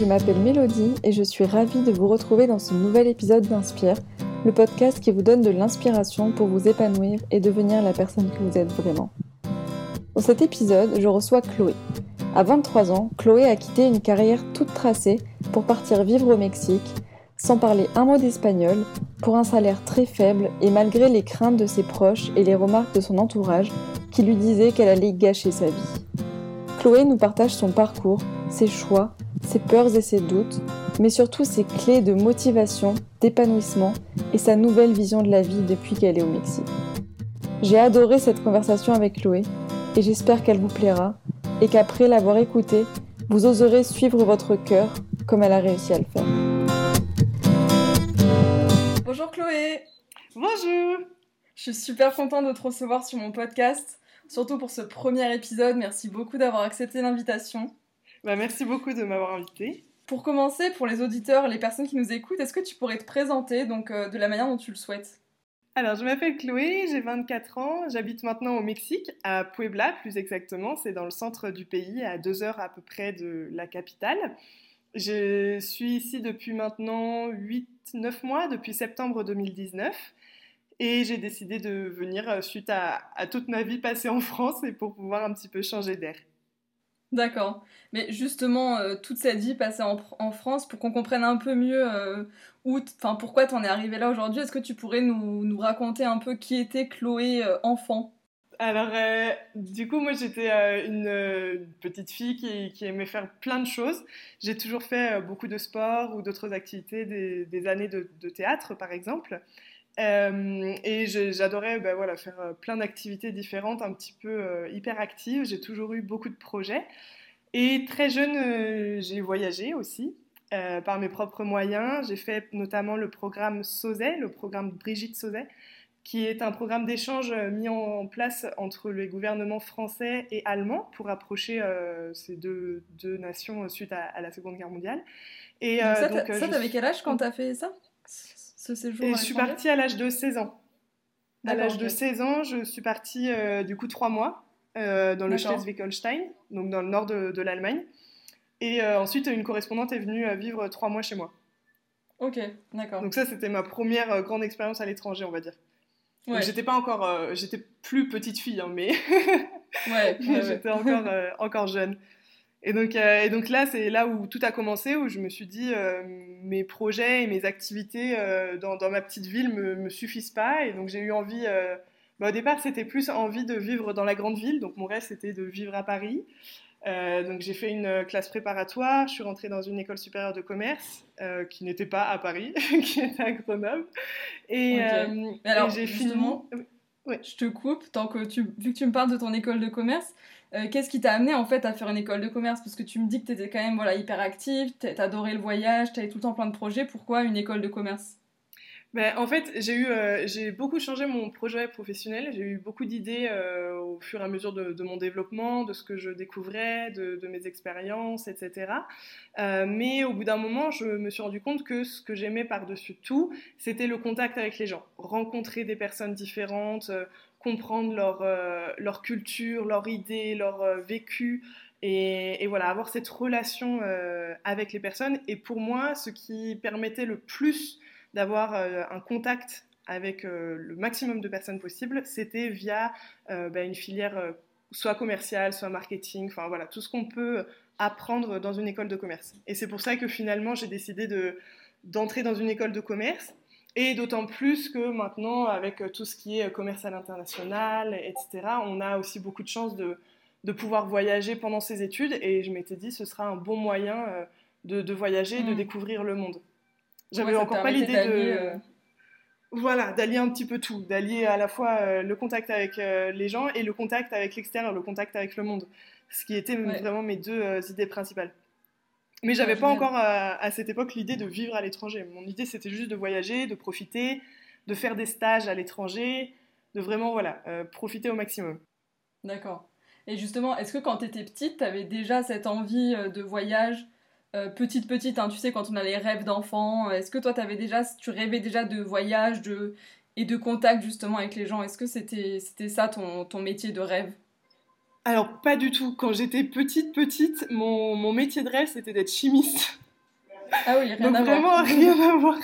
je m'appelle Mélodie et je suis ravie de vous retrouver dans ce nouvel épisode d'Inspire, le podcast qui vous donne de l'inspiration pour vous épanouir et devenir la personne que vous êtes vraiment. Dans cet épisode, je reçois Chloé. À 23 ans, Chloé a quitté une carrière toute tracée pour partir vivre au Mexique, sans parler un mot d'espagnol, pour un salaire très faible et malgré les craintes de ses proches et les remarques de son entourage qui lui disaient qu'elle allait gâcher sa vie. Chloé nous partage son parcours, ses choix, ses peurs et ses doutes, mais surtout ses clés de motivation, d'épanouissement et sa nouvelle vision de la vie depuis qu'elle est au Mexique. J'ai adoré cette conversation avec Chloé et j'espère qu'elle vous plaira et qu'après l'avoir écoutée, vous oserez suivre votre cœur comme elle a réussi à le faire. Bonjour Chloé Bonjour Je suis super contente de te recevoir sur mon podcast, surtout pour ce premier épisode. Merci beaucoup d'avoir accepté l'invitation. Bah, merci beaucoup de m'avoir invité. Pour commencer, pour les auditeurs, les personnes qui nous écoutent, est-ce que tu pourrais te présenter donc, euh, de la manière dont tu le souhaites? Alors, je m'appelle Chloé, j'ai 24 ans, j'habite maintenant au Mexique, à Puebla plus exactement, c'est dans le centre du pays, à deux heures à peu près de la capitale. Je suis ici depuis maintenant 8-9 mois, depuis septembre 2019. Et j'ai décidé de venir euh, suite à, à, toute ma vie passée en France et pour pouvoir un petit peu changer d'air. D'accord. Mais justement, euh, toute cette vie passée en, France, pour qu'on comprenne un peu mieux euh, où, enfin, pourquoi tu en es arrivé là aujourd'hui, est-ce que tu pourrais nous, raconter un peu qui était Chloé euh, enfant? Alors, euh, du coup, moi j'étais une, petite fille qui, aimait faire plein de choses. J'ai toujours fait beaucoup de sport ou d'autres activités, des, années de, théâtre par exemple. Euh, et j'adorais ben, voilà, faire euh, plein d'activités différentes, un petit peu euh, hyper actives. J'ai toujours eu beaucoup de projets. Et très jeune, euh, j'ai voyagé aussi par mes propres moyens. J'ai fait notamment le programme SOSET, le programme Brigitte SOSET, qui est un programme d'échange mis en place entre les gouvernements français et allemands pour rapprocher euh, ces deux, deux, nations suite à, à, la Seconde Guerre mondiale. Et, donc ça, t'avais quel âge quand t'as fait ça? Ce séjour Et je suis partie à l'âge de 16 ans. À l'âge de 16 ans, je suis partie euh, du coup trois mois euh, dans le Schleswig-Holstein, donc dans le nord de, de l'Allemagne. Et euh, ensuite, une correspondante est venue vivre trois mois chez moi. Ok, d'accord. Donc ça, c'était ma première grande expérience à l'étranger, on va dire. Ouais. J'étais pas encore, j'étais plus petite fille, hein, mais, ouais, ouais j'étais encore, encore jeune. Et donc, euh, et donc là, c'est là où tout a commencé, où je me suis dit, euh, mes projets et mes activités euh, dans, dans, ma petite ville me, me suffisent pas. Et donc j'ai eu envie, euh, bah, au départ, c'était plus envie de vivre dans la grande ville. Donc mon rêve, c'était de vivre à Paris. Donc j'ai fait une classe préparatoire, je suis rentrée dans une école supérieure de commerce qui n'était pas à Paris, qui était à Grenoble. Et, okay. alors, j'ai fini. Ouais. Je te coupe, tant que tu, vu que tu me parles de ton école de commerce, euh, qu'est-ce qui t'a amené en fait à faire une école de commerce? Parce que tu me dis que tu étais quand même voilà, hyper active, t'adorais le voyage, t'avais tout le temps plein de projets. Pourquoi une école de commerce? Ben, en fait, j'ai eu, euh, j'ai beaucoup changé mon projet professionnel. J'ai eu beaucoup d'idées euh, au fur et à mesure de, mon développement, de ce que je découvrais, de, mes expériences, etc. Mais au bout d'un moment, je me suis rendu compte que ce que j'aimais par-dessus tout, c'était le contact avec les gens, rencontrer des personnes différentes, comprendre leur, euh, leur culture, leurs idées, leur euh, vécu. Et, voilà, avoir cette relation avec les personnes. Et pour moi, ce qui permettait le plus d'avoir euh, un contact avec euh, le maximum de personnes possible, c'était via euh, bah, une filière soit commerciale, soit marketing, enfin voilà, tout ce qu'on peut apprendre dans une école de commerce. Et c'est pour ça que finalement j'ai décidé de, d'entrer dans une école de commerce, et d'autant plus que maintenant, avec tout ce qui est commerce à l'international, etc., on a aussi beaucoup de chances de, de pouvoir voyager pendant ses études, et je m'étais dit ce sera un bon moyen de, de voyager, mmh. de découvrir le monde. J'avais ouais, encore pas l'idée de. Euh... Voilà, d'allier un petit peu tout, d'allier à la fois euh, le contact avec euh, les gens et le contact avec l'extérieur, le contact avec le monde, ce qui ouais. vraiment mes deux euh, idées principales. Mais j'avais pas encore à, à, cette époque l'idée de vivre à l'étranger. Mon idée c'était juste de voyager, de profiter, de faire des stages à l'étranger, de vraiment voilà euh, profiter au maximum. D'accord. Et justement, est-ce que quand tu étais petite, tu avais déjà cette envie de voyage euh, petite petite, hein, tu sais, quand on a les rêves d'enfant, euh, est-ce que toi, avais déjà, tu rêvais déjà de voyage de, et de contact justement avec les gens? Est-ce que c'était ça ton, ton métier de rêve? Alors, pas du tout. Quand j'étais petite, petite, mon, mon métier de rêve, c'était d'être chimiste. Ah oui, rien à vraiment, voir. rien à voir.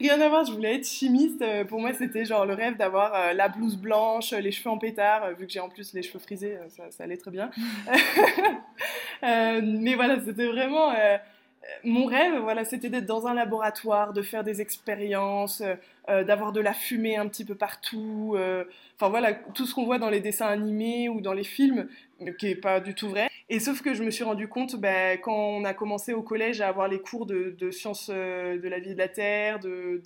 Rien à voir, je voulais être chimiste. Euh, Pour moi, c'était genre le rêve d'avoir euh, la blouse blanche, les cheveux en pétard, euh, vu que j'ai en plus les cheveux frisés, euh, ça, ça allait très bien. Euh, mais voilà, c'était vraiment euh, mon rêve, voilà, c'était d'être dans un laboratoire, de faire des expériences, euh, euh, d'avoir de la fumée un petit peu partout. euh, Enfin voilà, tout ce qu'on voit dans les dessins animés ou dans les films, qui est pas du tout vrai. Et sauf que je me suis rendu compte, ben, quand on a commencé au collège à avoir les cours de, de sciences euh, de la vie de la Terre, de,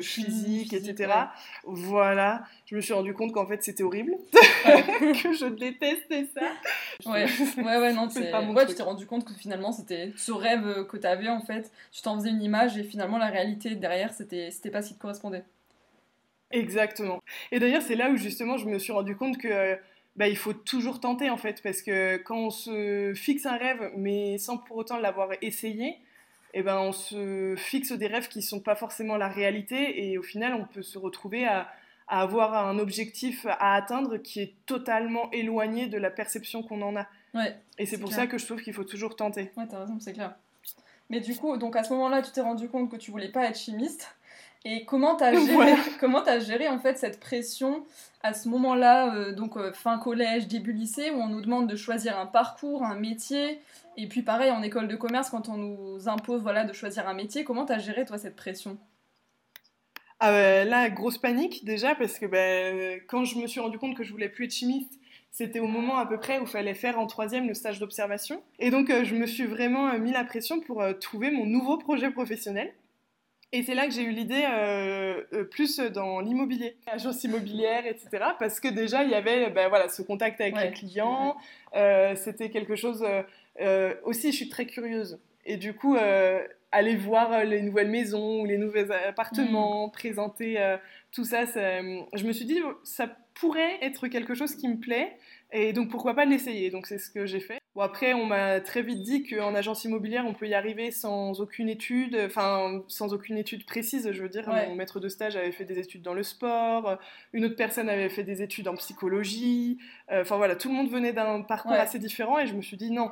physique, physique, etc. ouais. Voilà, je me suis rendu compte qu'en fait c'était horrible, que je détestais ça. Ouais, ouais, ouais, non, pas mon ouais, truc. tu t'es rendu compte que finalement c'était ce rêve que t'avais en fait, tu t'en faisais une image et finalement la réalité derrière c'était c'était pas ce qui te correspondait. Exactement. Et d'ailleurs, c'est là où justement je me suis rendu compte que euh, bah, il faut toujours tenter en fait, parce que quand on se fixe un rêve, mais sans pour autant l'avoir essayé, eh ben, on se fixe des rêves qui sont pas forcément la réalité, et au final, on peut se retrouver à, à avoir un objectif à atteindre qui est totalement éloigné de la perception qu'on en a. Ouais, Et c'est C'est pour clair. ça que je trouve qu'il faut toujours tenter. ouais, t'as raison, c'est clair. Mais du coup, donc à ce moment-là, tu t'es rendu compte que tu voulais pas être chimiste. Et comment t'as géré, Voilà. comment t'as géré en fait cette pression à ce moment-là, euh, donc euh, fin collège, début lycée, où on nous demande de choisir un parcours, un métier, et puis pareil en école de commerce quand on nous impose voilà de choisir un métier. Comment t'as géré toi cette pression? Ah bah, là, grosse panique déjà, parce que bah, quand je me suis rendu compte que je voulais plus être chimiste, c'était au moment à peu près où il fallait faire en troisième le stage d'observation. Et donc, euh, je me suis vraiment mis la pression pour trouver mon nouveau projet professionnel. Et c'est là que j'ai eu l'idée euh, euh, plus dans l'immobilier, agence immobilière, etc. Parce que déjà, il y avait ben, voilà, ce contact avec Ouais. les clients. Euh, C'était quelque chose... aussi, je suis très curieuse. Et du coup, aller voir les nouvelles maisons ou les nouveaux appartements, présenter euh, tout ça, ça, je me suis dit, ça pourrait être quelque chose qui me plaît. Et donc, pourquoi pas l'essayer Donc, c'est ce que j'ai fait. Bon, après, on m'a très vite dit qu'en agence immobilière, on peut y arriver sans aucune étude, enfin, sans aucune étude précise. Je veux dire, Ouais. mon maître de stage avait fait des études dans le sport, une autre personne avait fait des études en psychologie. Euh, Enfin, voilà, tout le monde venait d'un parcours Ouais. assez différent et je me suis dit, non,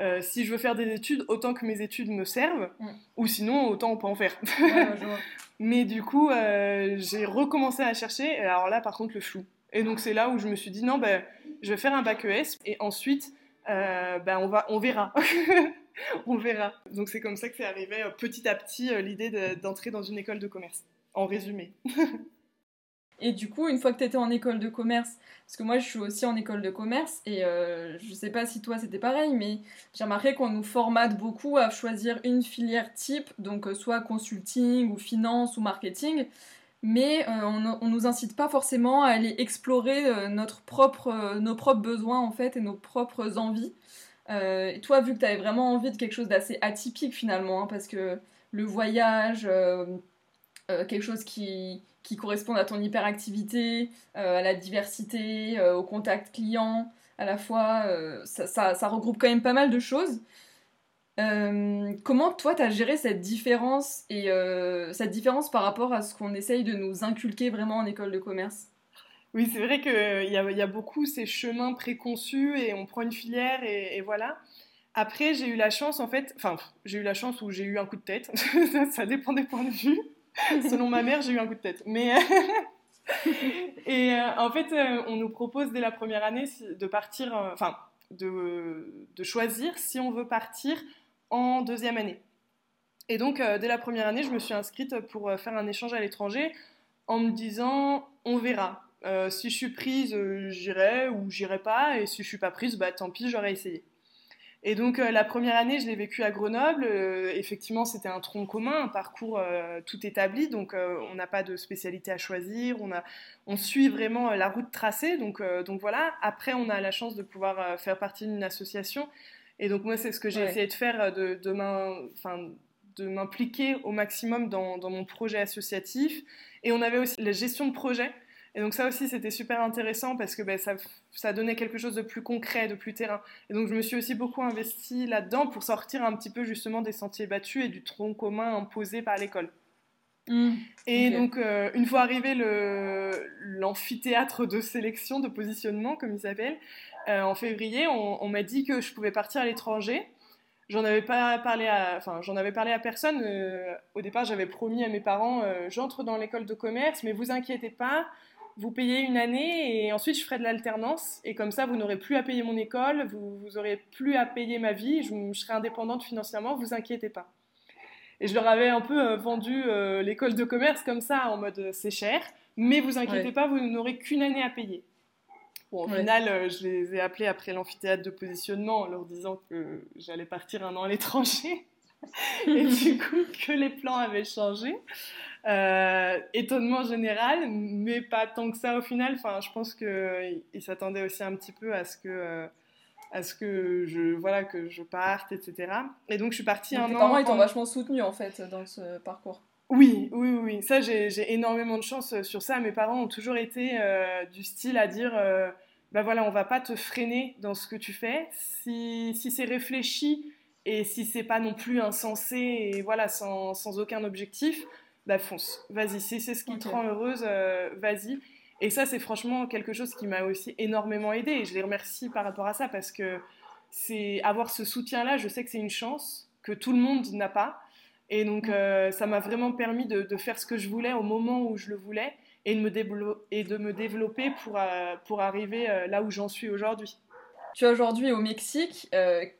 euh, si je veux faire des études, autant que mes études me servent, Mm. ou sinon, autant on peut en faire. Ouais. Mais du coup, euh, j'ai recommencé à chercher, et alors là, par contre, le flou. Et donc, c'est là où je me suis dit, non, ben, je vais faire un bac ES, et ensuite, euh, ben, on, va, on verra. on verra. Donc, c'est comme ça que c'est arrivé euh, petit à petit euh, l'idée de- d'entrer dans une école de commerce, en résumé. Et du coup, une fois que tu étais en école de commerce, parce que moi je suis aussi en école de commerce, et je sais pas si toi c'était pareil, mais j'ai remarqué qu'on nous formate beaucoup à choisir une filière type, donc soit consulting ou finance ou marketing, mais euh, on, on nous incite pas forcément à aller explorer euh, notre propre, euh, nos propres besoins en fait et nos propres envies. Et toi, vu que tu avais vraiment envie de quelque chose d'assez atypique finalement, hein, parce que le voyage, quelque chose qui, qui à ton hyperactivité, à la diversité, au contact client, à la fois, ça regroupe quand même pas mal de choses. Euh, comment toi t'as géré cette différence et euh, cette différence par rapport à ce qu'on essaye de nous inculquer vraiment en école de commerce? Oui, c'est vrai qu'il y a, y a beaucoup ces chemins préconçus et on prend une filière et, voilà. Après, j'ai eu la chance, en fait, enfin, j'ai eu la chance où j'ai eu un coup de tête. ça, dépend des points de vue. Selon ma mère, j'ai eu un coup de tête. Mais. et euh, en fait, euh, on nous propose dès la première année de partir, euh, enfin, de, de choisir si on veut partir en deuxième année. Et donc, euh, dès la première année, je me suis inscrite pour euh, faire un échange à l'étranger en me disant on verra. Euh, si je suis prise, j'irai ou j'irai pas. Et si je suis pas prise, bah tant pis, j'aurais essayé. Et donc la première année, je l'ai vécue à Grenoble. Effectivement, c'était un tronc commun, un parcours tout établi. Donc on n'a pas de spécialité à choisir. On, on suit vraiment la route tracée. Donc, donc voilà. Après, on a la chance de pouvoir faire partie d'une association. Et donc moi, c'est ce que j'ai Ouais. essayé de faire, euh, de, de m'impliquer au maximum dans, dans mon projet associatif. Et on avait aussi la gestion de projet. Et donc ça aussi, c'était super intéressant parce que ben, ça, ça donnait quelque chose de plus concret, de plus terrain. Et donc je me suis aussi beaucoup investie là-dedans pour sortir un petit peu justement des sentiers battus et du tronc commun imposé par l'école. Et Ok. donc, euh, une fois arrivé l'amphithéâtre de sélection, de positionnement, comme il s'appelle, euh, en février, on, on m'a dit que je pouvais partir à l'étranger. J'en avais pas parlé à, enfin, j'en avais parlé à personne. au départ, j'avais promis à mes parents, j'entre dans l'école de commerce, mais vous inquiétez pas, vous payez une année et ensuite je ferai de l'alternance. Et comme ça, vous n'aurez plus à payer mon école, vous, vous aurez plus à payer ma vie, je, je serai indépendante financièrement, vous inquiétez pas. Et je leur avais un peu euh, vendu euh, l'école de commerce comme ça, en mode euh, c'est cher, mais vous inquiétez pas, vous n'aurez qu'une année à payer. Bon, au final, je les ai appelés après l'amphithéâtre de positionnement en leur disant que j'allais partir un an à l'étranger. et du coup, que les plans avaient changé. étonnement général, mais pas tant que ça au final. Enfin, je pense qu'ils s'attendaient aussi un petit peu à ce que à ce que je voilà que je parte, etc. Et donc je suis partie un tes an. parents ils t'ont vachement soutenu en fait dans ce parcours. Oui, oui, oui. Ça j'ai énormément de chance euh, sur ça. Mes parents ont toujours été euh, du style à dire. Euh, bah voilà, on va pas te freiner dans ce que tu fais. Si, si c'est réfléchi et si c'est pas non plus insensé et voilà, sans, sans aucun objectif, bah fonce, vas-y. Si c'est ce qui te rend heureuse, vas-y. Et ça, c'est franchement quelque chose qui m'a aussi énormément aidé. Et je les remercie par rapport à ça parce que c'est avoir ce soutien-là, je sais que c'est une chance que tout le monde n'a pas. Et donc, euh, ça m'a vraiment permis de, faire ce que je voulais au moment où je le voulais et de me, et de me développer pour, euh, pour arriver euh, là où j'en suis aujourd'hui. Tu es aujourd'hui au Mexique.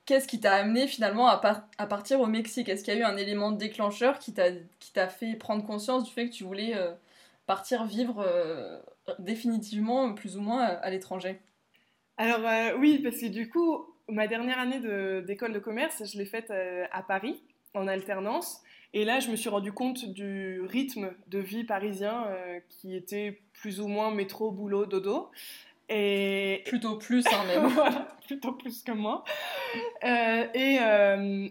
Qu'est-ce qui t'a amené finalement à, à, partir au Mexique? Est-ce qu'il y a eu un élément déclencheur qui t'a fait prendre conscience du fait que tu voulais partir vivre définitivement, plus ou moins, à, l'étranger Alors euh, oui, parce que du coup, ma dernière année d'école de, commerce, je l'ai faite euh, à Paris, en alternance. Et là, je me suis rendu compte du rythme de vie parisien euh, qui était plus ou moins métro, boulot, dodo. Et... Plutôt plus, hein, même. plutôt plus que moi. et,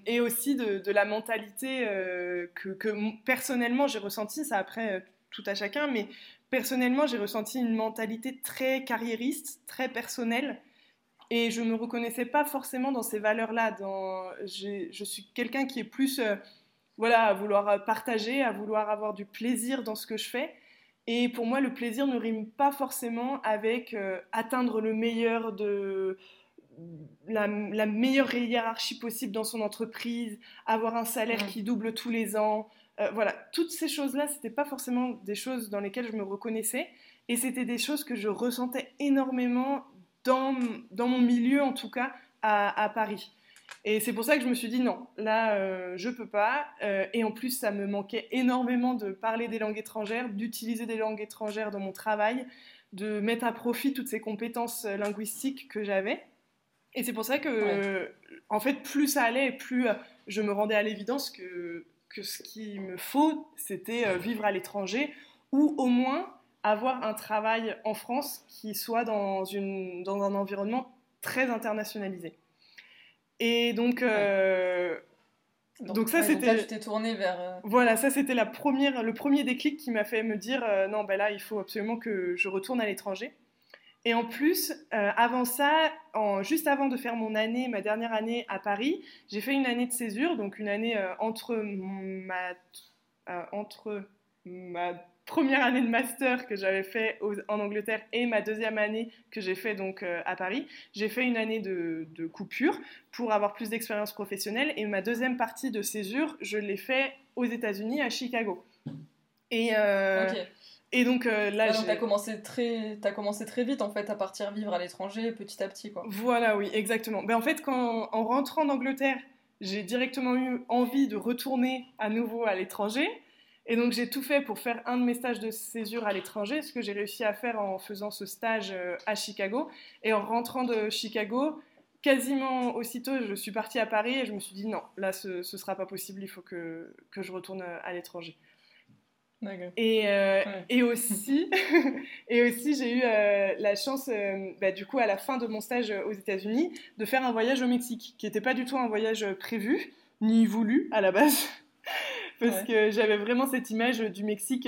et, aussi de, de la mentalité que, que, personnellement j'ai ressentie, ça après tout à chacun, mais personnellement, j'ai ressenti une mentalité très carriériste, très personnelle. Et je ne me reconnaissais pas forcément dans ces valeurs-là. Dans... Je suis quelqu'un qui est plus euh, voilà, à vouloir partager, à vouloir avoir du plaisir dans ce que je fais. Et pour moi, le plaisir ne rime pas forcément avec euh, atteindre le meilleur de la, meilleure hiérarchie possible dans son entreprise, avoir un salaire qui double tous les ans, euh, voilà, toutes ces choses-là, c'était pas forcément des choses dans lesquelles je me reconnaissais, et c'était des choses que je ressentais énormément dans, dans mon milieu, en tout cas, à, Paris. Et c'est pour ça que je me suis dit non, là, euh, je peux pas. Euh, et en plus, ça me manquait énormément de parler des langues étrangères, d'utiliser des langues étrangères dans mon travail, de mettre à profit toutes ces compétences linguistiques que j'avais. Et c'est pour ça que, en fait, plus ça allait, plus je me rendais à l'évidence que que ce qu'il me faut, c'était euh, vivre à l'étranger ou au moins avoir un travail en France qui soit dans, une, dans un environnement très internationalisé. Et donc, euh, donc, ça c'était. tu t'es tourné vers. Euh, voilà, ça c'était la première, le premier déclic qui m'a fait me dire non, ben là il faut absolument que je retourne à l'étranger. Et en plus, euh, avant ça, juste avant de faire mon année, ma dernière année à Paris, j'ai fait une année de césure, donc une année euh, entre, ma, euh, entre ma première année de master que j'avais fait en Angleterre et ma deuxième année que j'ai fait donc à Paris. J'ai fait une année de, coupure pour avoir plus d'expérience professionnelle et ma deuxième partie de césure, je l'ai fait aux États-Unis, à Chicago. Et, et donc euh, là, ah, t'as commencé très, as commencé très vite en fait à partir vivre à l'étranger, petit à petit quoi. Voilà, oui, exactement. Ben en fait, quand en rentrant d'Angleterre, j'ai directement eu envie de retourner à nouveau à l'étranger. Et donc j'ai tout fait pour faire un de mes stages de césure à l'étranger, ce que j'ai réussi à faire en faisant ce stage euh, à Chicago. Et en rentrant de Chicago, quasiment aussitôt, je suis partie à Paris et je me suis dit non, là ce, ce sera pas possible, il faut que, que je retourne à l'étranger. Et, euh, et, aussi, et aussi j'ai eu euh, la chance, euh, bah, du coup, à la fin de mon stage aux États-Unis, de faire un voyage au Mexique, qui n'était pas du tout un voyage prévu, ni voulu à la base, parce que j'avais vraiment cette image du Mexique,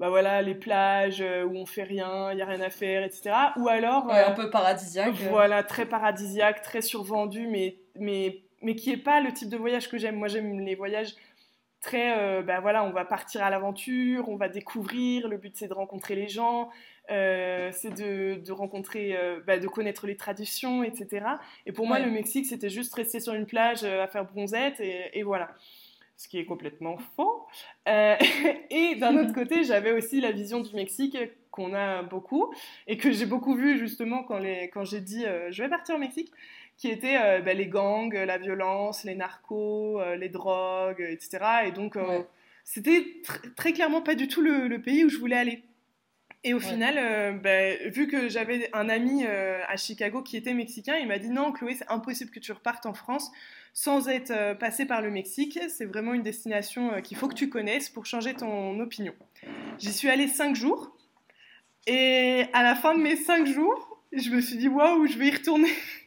bah voilà, les plages où on fait rien, il y a rien à faire, etc. Ou alors un peu paradisiaque. Voilà, très paradisiaque, très survendu, mais mais mais qui est pas le type de voyage que j'aime. Moi, j'aime les voyages très, ben voilà, on va partir à l'aventure, on va découvrir, le but c'est de rencontrer les gens, c'est de, rencontrer, bah, de connaître les traditions, etc. Et pour moi, le Mexique, c'était juste rester sur une plage à faire bronzette et, voilà. Ce qui est complètement faux. et d'un autre côté, j'avais aussi la vision du Mexique qu'on a beaucoup et que j'ai beaucoup vu justement quand, quand j'ai dit je vais partir au Mexique qui étaient euh, bah, les gangs, la violence, les narcos, euh, les drogues, etc. Et donc, euh, c'était très clairement pas du tout le, pays où je voulais aller. Et au final, bah, vu que j'avais un ami à Chicago qui était mexicain, il m'a dit non, Chloé, c'est impossible que tu repartes en France sans être passé par le Mexique. C'est vraiment une destination qu'il faut que tu connaisses pour changer ton opinion. J'y suis allée cinq jours. Et à la fin de mes cinq jours, je me suis dit waouh, je vais y retourner.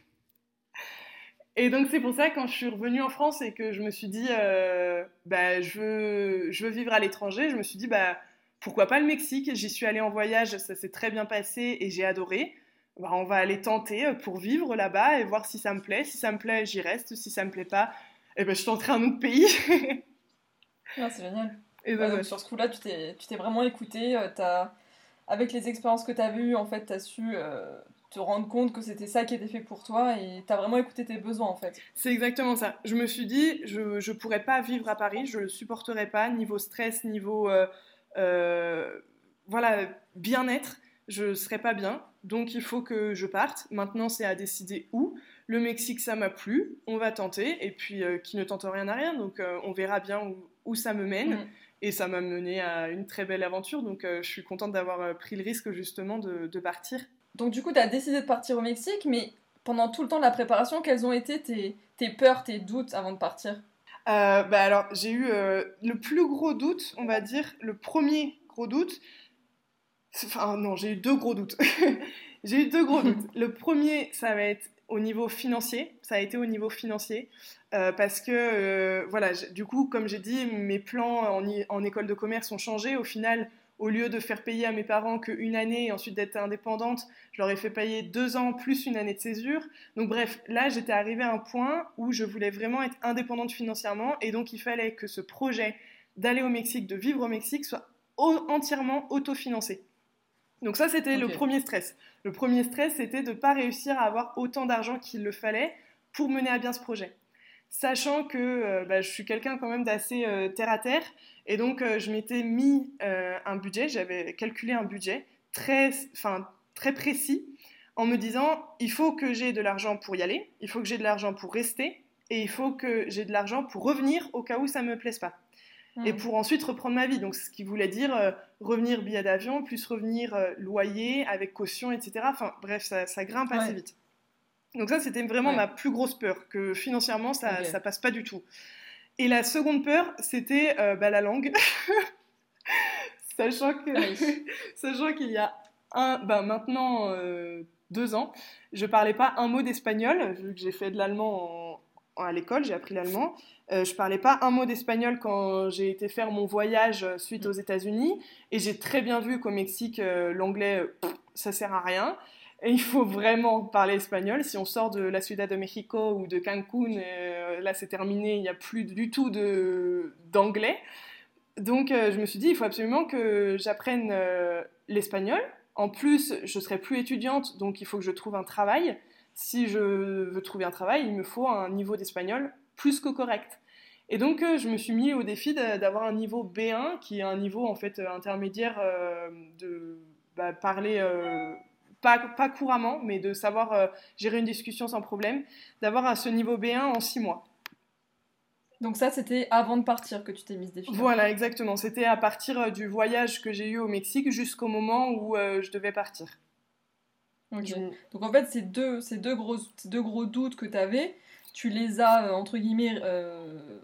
Et donc c'est pour ça quand je suis revenue en France et que je me suis dit euh, bah, je, veux, je veux vivre à l'étranger, je me suis dit bah, pourquoi pas le Mexique? J'y suis allée en voyage, ça s'est très bien passé et j'ai adoré. Bah, on va aller tenter euh, pour vivre là-bas et voir si ça me plaît. Si ça me plaît, j'y reste. Si ça me plaît pas, eh ben, je tenterai un autre pays. Ah, c'est génial. Et sur ce coup-là, tu t'es vraiment écouté. Euh, avec les expériences que tu as vues, en fait, tu as su te rendre compte que c'était ça qui était fait pour toi et tu as vraiment écouté tes besoins en fait. C'est exactement ça. Je me suis dit, je ne pourrais pas vivre à Paris, je ne le supporterais pas, niveau stress, niveau euh, euh, voilà, bien-être, je ne serais pas bien. Donc il faut que je parte. Maintenant, c'est à décider où. Le Mexique, ça m'a plu, on va tenter. Et puis, euh, qui ne tente rien n'a rien. Donc on verra bien où, où ça me mène. Mm. Et ça m'a mené à une très belle aventure. Donc je suis contente d'avoir pris le risque justement de, de partir donc du coup, tu as décidé de partir au Mexique, mais pendant tout le temps de la préparation, quelles ont été tes, tes peurs, tes doutes avant de partir? Euh, bah alors, j'ai eu euh, le plus gros doute, on va dire, le premier gros doute. Enfin, non, j'ai eu deux gros doutes. j'ai eu deux gros doutes. Le premier, ça va être au niveau financier. Ça a été au niveau financier. Euh, parce que, voilà, du coup, comme j'ai dit, mes plans en, en, école de commerce ont changé. Au final, au lieu de faire payer à mes parents qu'une année et ensuite d'être indépendante, je leur ai fait payer deux ans plus une année de césure. Donc bref, là j'étais arrivée à un point où je voulais vraiment être indépendante financièrement et donc il fallait que ce projet d'aller au Mexique, de vivre au Mexique soit entièrement autofinancé. Donc ça c'était le premier stress. Le premier stress c'était de ne pas réussir à avoir autant d'argent qu'il le fallait pour mener à bien ce projet sachant que euh, bah, je suis quelqu'un quand même d'assez euh, terre à terre, et donc euh, je m'étais mis un budget, j'avais calculé un budget très, très précis, en me disant il faut que j'ai de l'argent pour y aller, il faut que j'ai de l'argent pour rester, et il faut que j'ai de l'argent pour revenir au cas où ça ne me plaise pas. Et hmm. pour ensuite reprendre ma vie. Donc, ce qui voulait dire revenir billet d'avion, plus revenir loyer avec caution, etc. Enfin, bref, ça, grimpe assez vite. Donc ça, c'était vraiment ma plus grosse peur, que financièrement, ça, ne passe pas du tout. Et la seconde peur, c'était euh, bah, la langue. sachant sachant qu'il y a un, bah, maintenant euh, deux ans, je parlais pas un mot d'espagnol, vu que j'ai fait de l'allemand à l'école, j'ai appris l'allemand. Euh, je parlais pas un mot d'espagnol quand j'ai été faire mon voyage suite mm. aux États-Unis, et j'ai très bien vu qu'au Mexique, l'anglais, ça sert à rien. Et il faut vraiment parler espagnol. Si on sort de la Ciudad de Mexico ou de Cancun, euh, là c'est terminé, il n'y a plus du tout d'anglais. Donc euh, je me suis dit, il faut absolument que j'apprenne euh, l'espagnol. En plus, je serai plus étudiante, donc il faut que je trouve un travail. Si je veux trouver un travail, il me faut un niveau d'espagnol plus que correct. Et donc je me suis mis au défi d'avoir un niveau B1, qui est un niveau en fait intermédiaire de bah, parler pas, pas couramment, mais de savoir euh, gérer une discussion sans problème, d'avoir à ce niveau B1 en six mois. Donc ça, c'était avant de partir que tu t'es mise des défi. Voilà, exactement. C'était à partir euh, du voyage que j'ai eu au Mexique jusqu'au moment où euh, je devais partir. Donc en fait, ces deux, ces deux, gros, ces deux gros doutes que tu avais, tu les as, entre guillemets,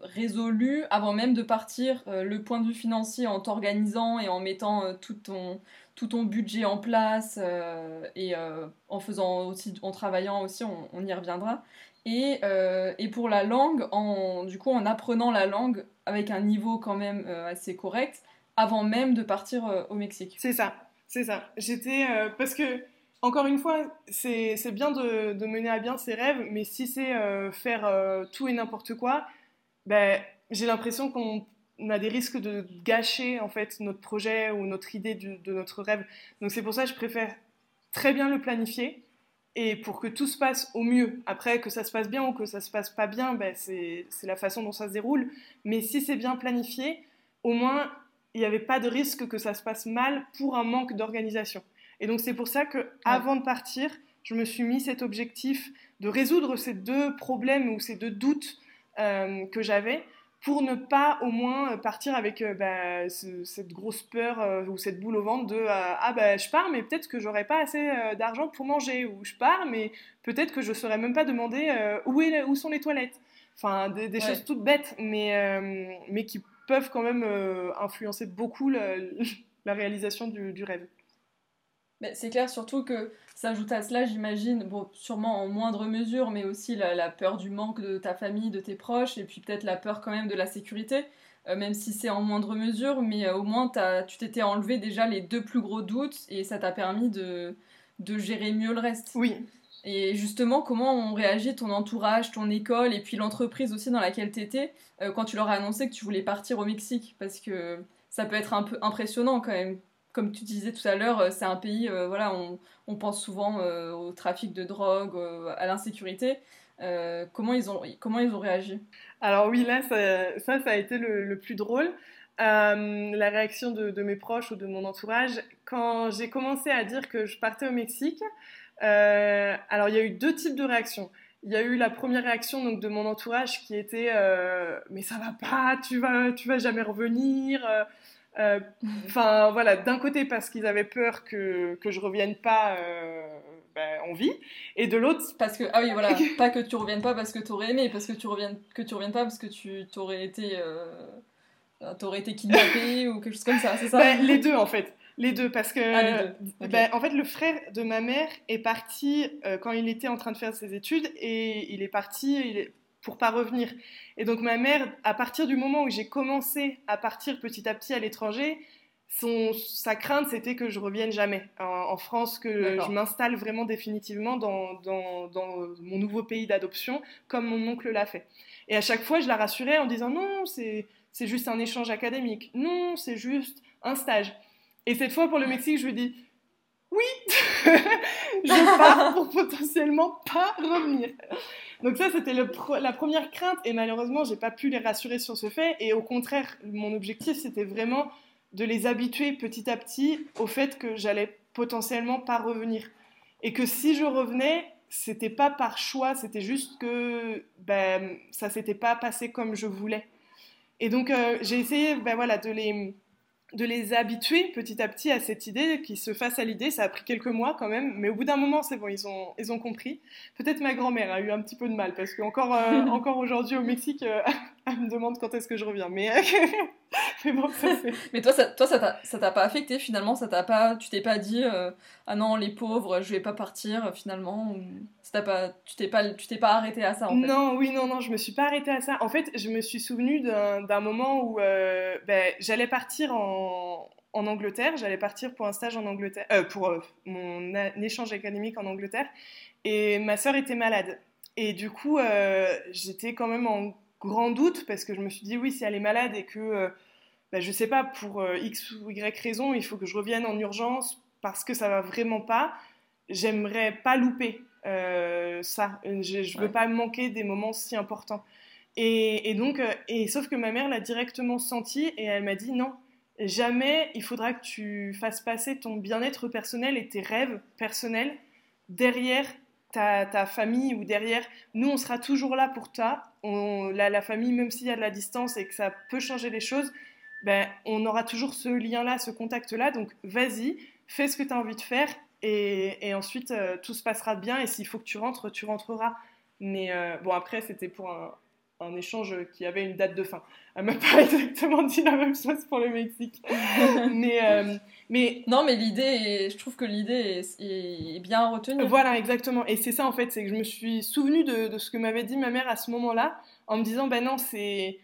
résolus avant même de partir, le point de vue financier en t'organisant et en mettant tout ton, tout ton budget en place euh, et euh, en faisant aussi, en travaillant aussi, on, y reviendra. Et, euh, et, pour la langue, en, du coup, en apprenant la langue avec un niveau quand même assez correct, avant même de partir au Mexique. C'est ça, c'est ça. J'étais parce que encore une fois, c'est bien de, mener à bien ses rêves, mais si c'est faire tout et n'importe quoi, ben, j'ai l'impression qu'on on a des risques de gâcher en fait notre projet ou notre idée de notre rêve. Donc c'est pour ça que je préfère très bien le planifier et pour que tout se passe au mieux. Après, que ça se passe bien ou que ça se passe pas bien, ben, c'est la façon dont ça se déroule. Mais si c'est bien planifié, au moins il n'y avait pas de risque que ça se passe mal pour un manque d'organisation. Et donc c'est pour ça que avant de partir, je me suis mis cet objectif de résoudre ces deux problèmes ou ces deux doutes euh, que j'avais pour ne pas au moins partir avec euh, bah, cette grosse peur euh, ou cette boule au ventre de ah bah je pars mais peut-être que j'aurai pas assez d'argent pour manger ou je pars mais peut-être que je ne saurais même pas demander où, est, où sont les toilettes. Enfin des, choses toutes bêtes mais mais qui peuvent quand même influencer beaucoup la, réalisation du rêve c'est clair, surtout que s'ajoute à cela, j'imagine, bon, sûrement en moindre mesure, mais aussi la, peur du manque de ta famille, de tes proches, et puis peut-être la peur quand même de la sécurité, euh, même si c'est en moindre mesure, mais euh, au moins tu t'étais enlevé déjà les deux plus gros doutes, et ça t'a permis de, de gérer mieux le reste. Oui. Et justement, comment ont réagi ton entourage, ton école, et puis l'entreprise aussi dans laquelle tu étais, euh, quand tu leur as annoncé que tu voulais partir au Mexique? Parce que ça peut être un peu impressionnant quand même comme tu disais tout à l'heure, euh, c'est un pays, euh, voilà, on, on, pense souvent euh, au trafic de drogue, à l'insécurité. comment, ils ont, comment ils ont réagi? Alors oui, là, ça, ça, a été le, plus drôle. la réaction de, de, mes proches ou de mon entourage, quand j'ai commencé à dire que je partais au Mexique, alors il y a eu deux types de réactions. Il y a eu la première réaction donc, de mon entourage qui était mais ça va pas, tu vas, tu vas jamais revenir, euh, enfin voilà, d'un côté parce qu'ils avaient peur que, que je revienne pas euh, ben, en vie, et de l'autre parce que ah oui voilà, pas que tu reviennes pas parce que tu aurais aimé, parce que tu reviennes que tu reviennes pas parce que tu t'aurais été euh, t'aurais été kidnappé ou quelque chose comme ça, c'est ça? Ben, Les deux en fait. Les deux, parce que ah, ben, en fait, le frère de ma mère est parti quand il était en train de faire ses études et il est parti, il est, pour pas revenir. Et donc ma mère, à partir du moment où j'ai commencé à partir petit à petit à l'étranger, son, sa crainte c'était que je revienne jamais en, France, que je m'installe vraiment définitivement dans, dans, dans mon nouveau pays d'adoption, comme mon oncle l'a fait. Et à chaque fois, je la rassurais en disant non, c'est juste un échange académique, non, c'est juste un stage. Et cette fois, pour le Mexique, je lui dis oui, je pars pour potentiellement pas revenir. Donc ça, c'était la première crainte et malheureusement, j'ai pas pu les rassurer sur ce fait. Et au contraire, mon objectif, c'était vraiment de les habituer petit à petit au fait que j'allais potentiellement pas revenir. Et que si je revenais, c'était pas par choix, c'était juste que ben, ça s'était pas passé comme je voulais. Et donc, euh, j'ai essayé ben, voilà, de les de les habituer petit à petit à cette idée, qu'ils se fassent à l'idée. Ça a pris quelques mois quand même, mais au bout d'un moment, c'est bon, ils ont, ils ont compris. Peut-être ma grand-mère a eu un petit peu de mal, parce qu'encore euh, encore aujourd'hui au Mexique, euh, elle me demande quand est-ce que je reviens. Mais, mais bon, ça mais toi, ça, toi, ça t'a pas affecté finalement? Ça t'a pas, Tu t'es pas dit, euh, ah non, les pauvres, je vais pas partir finalement pas, tu t'es pas, tu t'es pas arrêté à ça en fait. Non, oui, non, non, je me suis pas arrêtée à ça. En fait, je me suis souvenu d'un moment où euh, ben, j'allais partir en, Angleterre, j'allais partir pour un stage en Angleterre, euh, pour euh, mon échange académique en Angleterre, et ma sœur était malade. Et du coup, j'étais quand même en grand doute parce que je me suis dit oui, si elle est malade et que ben, je sais pas pour X ou Y raison, il faut que je revienne en urgence parce que ça va vraiment pas. J'aimerais pas louper ça. Je ne veux pas manquer des moments si importants. Et, donc, euh, et sauf que ma mère l'a directement senti et elle m'a dit non, jamais il faudra que tu fasses passer ton bien-être personnel et tes rêves personnels derrière ta, ta, famille ou derrière. Nous, on sera toujours là pour toi. On, la, la famille, même s'il y a de la distance et que ça peut changer les choses, ben, on aura toujours ce lien-là, ce contact-là. Donc, vas-y, fais ce que tu as envie de faire et, ensuite, euh, tout se passera bien. Et s'il faut que tu rentres, tu rentreras. Mais euh, bon, après, c'était pour un, échange qui avait une date de fin. Elle m'a pas exactement dit la même chose pour le Mexique. mais, euh, mais... Non, mais l'idée, je trouve que l'idée est, bien retenue. Voilà, exactement. Et c'est ça, en fait, c'est que je me suis souvenue de, ce que m'avait dit ma mère à ce moment-là, en me disant, ben non, c'est...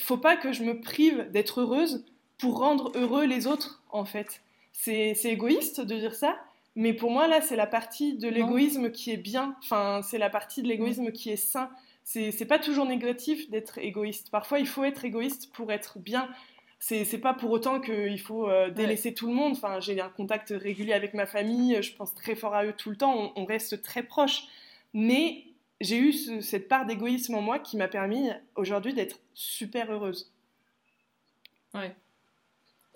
Faut pas que je me prive d'être heureuse pour rendre heureux les autres, en fait. C'est égoïste de dire ça, Mais pour moi, là, c'est la partie de l'égoïsme qui est bien. Enfin, c'est la partie de l'égoïsme qui est sain. C'est pas toujours négatif d'être égoïste. Parfois, il faut être égoïste pour être bien. C'est pas pour autant qu'il faut euh, délaisser tout le monde. Enfin, j'ai un contact régulier avec ma famille. Je pense très fort à eux tout le temps. On, reste très proches. Mais j'ai eu cette part d'égoïsme en moi qui m'a permis aujourd'hui d'être super heureuse. Ouais.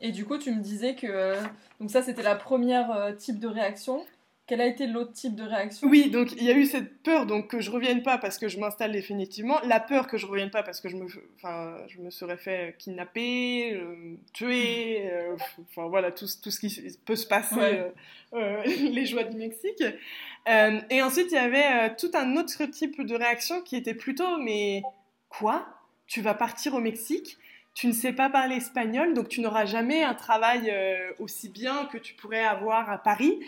Et du coup, tu me disais que. Euh, donc, ça, c'était la première euh, type de réaction. Quel a été l'autre type de réaction? Oui, donc il y a eu cette peur donc, que je revienne pas parce que je m'installe définitivement, la peur que je revienne pas parce que je me, enfin, je me serais fait kidnapper, euh, tuer, enfin voilà, tout, tout, ce qui peut se passer, les joies du Mexique. et ensuite, il y avait tout un autre type de réaction qui était plutôt, mais quoi? Tu vas partir au Mexique? Tu ne sais pas parler espagnol, donc tu n'auras jamais un travail euh, aussi bien que tu pourrais avoir à Paris,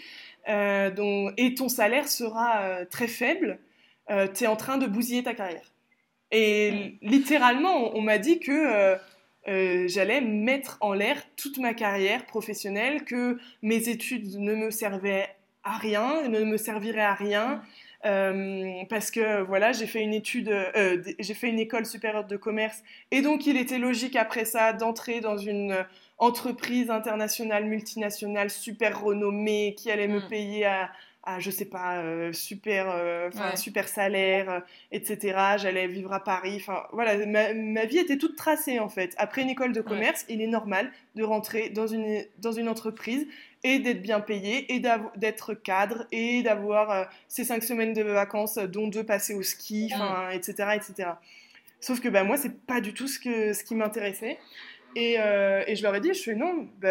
euh, et ton salaire sera euh, très faible. tu es en train de bousiller ta carrière. Et littéralement, on, m'a dit que j'allais mettre en l'air toute ma carrière professionnelle, que mes études ne me servaient à rien, ne me serviraient à rien. Euh, parce que voilà, j'ai fait une étude, euh, j'ai fait une école supérieure de commerce, et donc il était logique après ça d'entrer dans une entreprise internationale, multinationale, super renommée, qui allait me mm. payer à, à, je sais pas, euh, super, super salaire, etc. J'allais vivre à Paris. Enfin, voilà, ma, vie était toute tracée en fait. Après une école de commerce, il est normal de rentrer dans une, dans une entreprise et d'être bien payé et d'être cadre et d'avoir euh, ces cinq semaines de vacances dont deux passées au ski, etc., mm. etc. Sauf que bah, moi, c'est pas du tout ce, que, ce qui m'intéressait. Et, euh, et, je leur ai dit, je fais non, bah,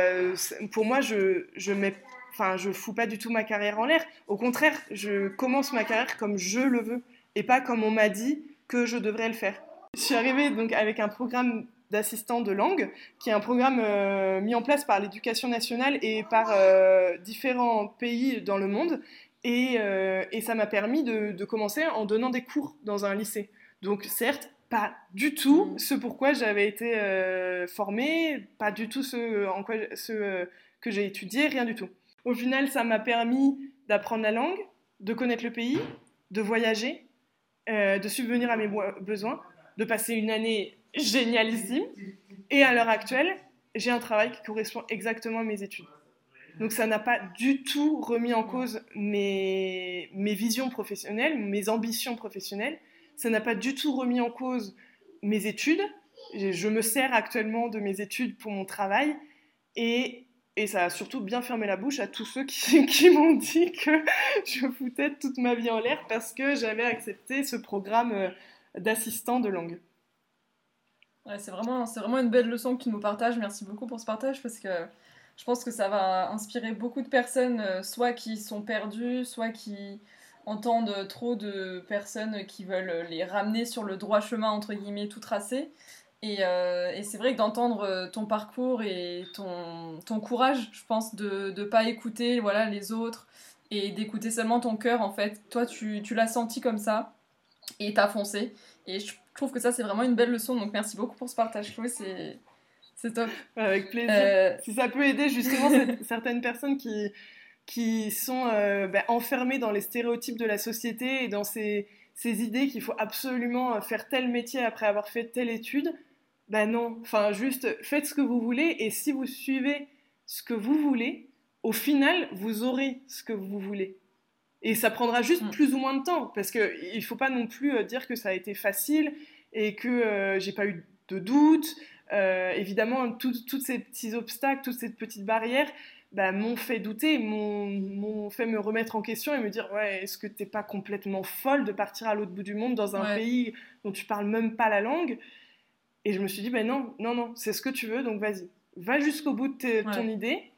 pour moi, je, je mets, enfin, je fous pas du tout ma carrière en l'air. Au contraire, je commence ma carrière comme je le veux et pas comme on m'a dit que je devrais le faire. Je suis arrivée donc avec un programme d'assistants de langue, qui est un programme euh, mis en place par l'éducation nationale et par euh, différents pays dans le monde. Et, euh, et ça m'a permis de, de, commencer en donnant des cours dans un lycée. Donc certes, pas du tout mmh. ce pourquoi j'avais été formée, pas du tout ce, en quoi, ce que j'ai étudié, rien du tout. Au final, ça m'a permis d'apprendre la langue, de connaître le pays, de voyager, de subvenir à mes besoins, de passer une année génialissime. Et à l'heure actuelle, j'ai un travail qui correspond exactement à mes études. Donc ça n'a pas du tout remis en cause mes, mes visions professionnelles, mes ambitions professionnelles. Ça n'a pas du tout remis en cause mes études. Je me sers actuellement de mes études pour mon travail. Et, et ça a surtout bien fermé la bouche à tous ceux qui, qui m'ont dit que je foutais toute ma vie en l'air parce que j'avais accepté ce programme euh, d'assistant de langue c'est vraiment, vraiment une belle leçon que tu nous partages. Merci beaucoup pour ce partage parce que je pense que ça va inspirer beaucoup de personnes, euh, soit qui sont perdues, soit qui entendent trop de personnes qui veulent les ramener sur le droit chemin, entre guillemets, tout tracé. Et, euh, c'est vrai que d'entendre ton parcours et ton, courage, je pense, de ne pas écouter voilà, les autres et d'écouter seulement ton cœur, en fait. Toi, tu l'as senti comme ça et t'as foncé. Et je trouve que ça, c'est vraiment une belle leçon. Donc, merci beaucoup pour ce partage, Chloé. C'est, c'est top. Avec plaisir. Euh, si ça peut aider justement certaines personnes qui, qui sont euh, bah, enfermées dans les stéréotypes de la société et dans ces, ces idées qu'il faut absolument euh, faire tel métier après avoir fait telle étude, ben non. Enfin, juste faites ce que vous voulez et si vous suivez ce que vous voulez, au final, vous aurez ce que vous voulez. Et ça prendra juste mm. plus ou moins de temps, parce qu'il ne faut pas non plus euh, dire que ça a été facile et que euh, j'ai pas eu de doute. Euh, évidemment, tous ces petits obstacles, toutes ces petites barrières bah, m'ont fait douter, m'ont fait me remettre en question et me dire ouais, est-ce que tu n'es pas complètement folle de partir à l'autre bout du monde dans un pays dont tu parles même pas la langue? Et je me suis dit ben non, non, non, c'est ce que tu veux, donc vas-y, va jusqu'au bout de ton idée.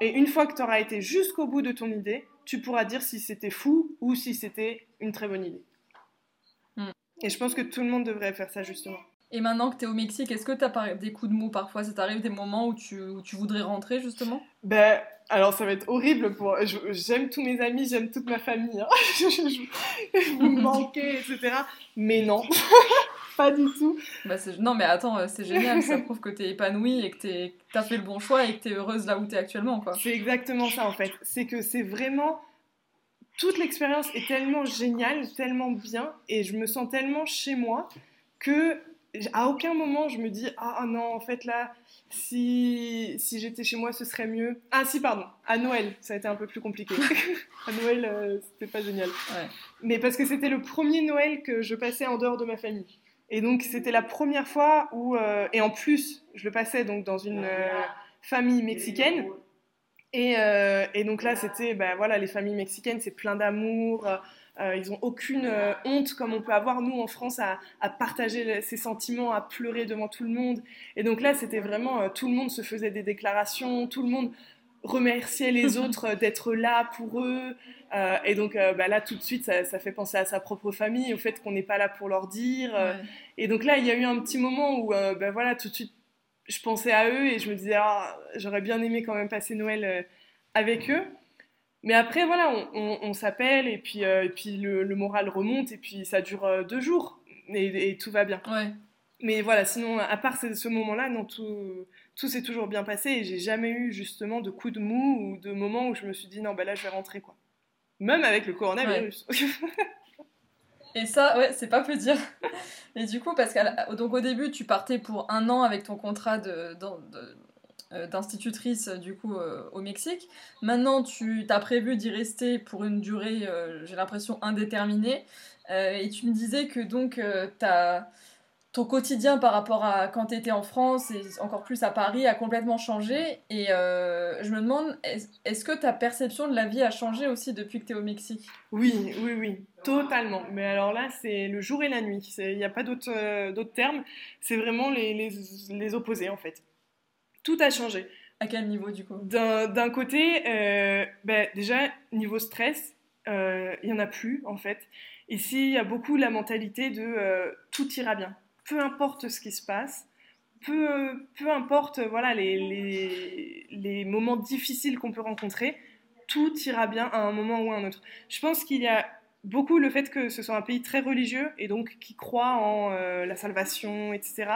Et une fois que tu auras été jusqu'au bout de ton idée, tu pourras dire si c'était fou ou si c'était une très bonne idée. Hmm. Et je pense que tout le monde devrait faire ça justement. Et maintenant que tu es au Mexique, est-ce que tu as des coups de mou parfois? Ça t'arrive des moments où tu, tu, voudrais rentrer justement? Ben, alors ça va être horrible pour. J'aime tous mes amis, j'aime toute ma famille. Hein. vous me manquez, etc. Mais non. pas du tout. Bah, non, mais attends, euh, c'est génial, ça prouve que tu es épanouie et que tu as fait le bon choix et que tu es heureuse là où tu es actuellement. C'est exactement ça en fait. C'est que c'est vraiment. Toute l'expérience est tellement géniale, tellement bien, et je me sens tellement chez moi que à aucun moment je me dis ah non en fait là si, si j'étais chez moi ce serait mieux ah si pardon à Noël ça a été un peu plus compliqué à Noël euh, c'était pas génial mais parce que c'était le premier Noël que je passais en dehors de ma famille et donc c'était la première fois où euh, et en plus je le passais donc dans une euh, famille mexicaine. Et, et donc là c'était ben voilà les familles mexicaines c'est plein d'amour euh, ils n'ont aucune euh, honte comme on peut avoir nous en France à, partager ses sentiments, à pleurer devant tout le monde. Et donc là, c'était vraiment euh, tout le monde se faisait des déclarations, tout le monde remerciait les autres d'être là pour eux. et donc bah là, tout de suite, ça, fait penser à sa propre famille, au fait qu'on n'est pas là pour leur dire. Et donc là, il y a eu un petit moment où, bah voilà, tout de suite, je pensais à eux et je me disais, ah, j'aurais bien aimé quand même passer Noël avec eux. Mais après, voilà, on, s'appelle et puis, euh, et puis le, moral remonte et puis ça dure euh, deux jours et, tout va bien. Ouais. Mais voilà, sinon, à part ce, moment-là, non, tout, tout s'est toujours bien passé et j'ai jamais eu justement de coups de mou ou de moments où je me suis dit non, ben là, je vais rentrer quoi. Même avec le coronavirus. Et ça, ouais, c'est pas peu dire. Et du coup, parce que donc au début, tu partais pour un an avec ton contrat euh, d'institutrice du coup euh, au Mexique. Maintenant, tu as prévu d'y rester pour une durée, euh, j'ai l'impression, indéterminée. et tu me disais que donc ton quotidien par rapport à quand tu étais en France et encore plus à Paris a complètement changé. Et je me demande, est-ce que ta perception de la vie a changé aussi depuis que tu es au Mexique? Oui, oui, oui, totalement. Mais alors là, c'est le jour et la nuit. Il n'y a pas d'autres termes. C'est vraiment les, les, les opposés en fait tout a changé. À quel niveau du coup? D'un côté, euh, ben, déjà, niveau stress, euh, il n'y en a plus en fait. Ici, il y a beaucoup la mentalité de euh, tout ira bien. Peu importe ce qui se passe, peu, peu importe voilà, les, les, les moments difficiles qu'on peut rencontrer, tout ira bien à un moment ou à un autre. Je pense qu'il y a beaucoup le fait que ce soit un pays très religieux et donc qui croit en euh, la salvation, etc.,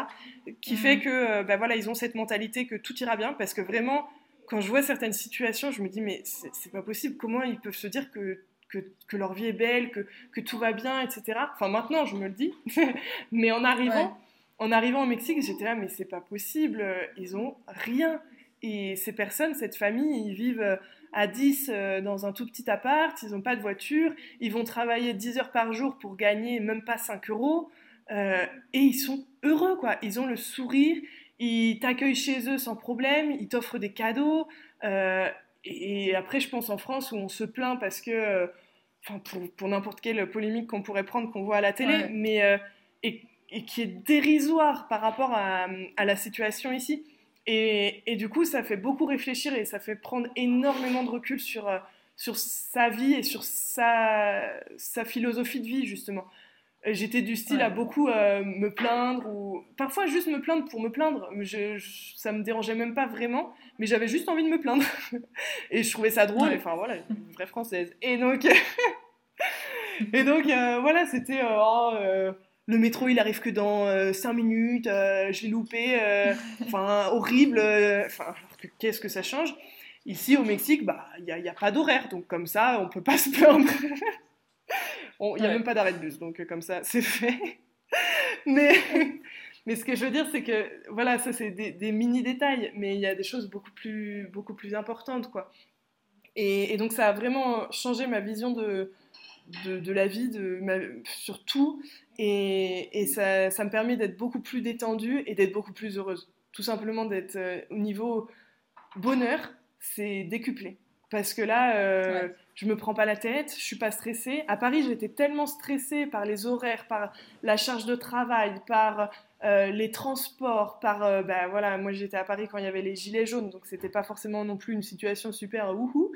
qui fait mhm. que ben voilà, ils ont cette mentalité que tout ira bien parce que vraiment, quand je vois certaines situations, je me dis mais c'est pas possible, comment ils peuvent se dire que, que, que leur vie est belle, que, que, tout va bien, etc. Enfin maintenant, je me le dis, mais en arrivant, en arrivant au Mexique, j'étais là mais c'est pas possible, ils ont rien. Et ces personnes, cette famille, ils vivent à 10 euh, dans un tout petit appart, ils n'ont pas de voiture, ils vont travailler 10 heures par jour pour gagner même pas 5 euros, euh, et ils sont heureux, quoi. Ils ont le sourire, ils t'accueillent chez eux sans problème, ils t'offrent des cadeaux. Euh, et, après, je pense en France où on se plaint parce que, enfin, pour, n'importe quelle polémique qu'on pourrait prendre, qu'on voit à la télé, mais et, qui est dérisoire par rapport à la situation ici. Et, du coup, ça fait beaucoup réfléchir et ça fait prendre énormément de recul sur, euh, sur sa vie et sur sa, sa philosophie de vie, justement. J'étais du style à beaucoup euh, me plaindre, ou parfois juste me plaindre pour me plaindre. Je, ça me dérangeait même pas vraiment, mais j'avais juste envie de me plaindre. et je trouvais ça drôle, enfin voilà, une vraie française. Et donc, et donc euh, voilà, c'était. Oh, le métro il arrive que dans 5 euh, minutes, euh, j'ai loupé, euh, enfin horrible, enfin qu'est-ce que ça change? Ici au Mexique, bah il n'y a, a, pas d'horaire, donc comme ça on peut pas se plaindre. Il n'y a même pas d'arrêt de bus, donc comme ça c'est fait. mais, mais ce que je veux dire c'est que voilà, ça c'est des, des, mini détails, mais il y a des choses beaucoup plus, beaucoup plus importantes quoi. Et, et donc ça a vraiment changé ma vision de, de, de la vie, de ma, sur tout. Et, ça, me permet d'être beaucoup plus détendue et d'être beaucoup plus heureuse. Tout simplement d'être euh, au niveau bonheur, c'est décuplé. Parce que là, euh, je me prends pas la tête, je suis pas stressée. À Paris, j'étais tellement stressée par les horaires, par la charge de travail, par euh, les transports, par bah, voilà, moi j'étais à Paris quand il y avait les gilets jaunes, donc c'était pas forcément non plus une situation super wouhou.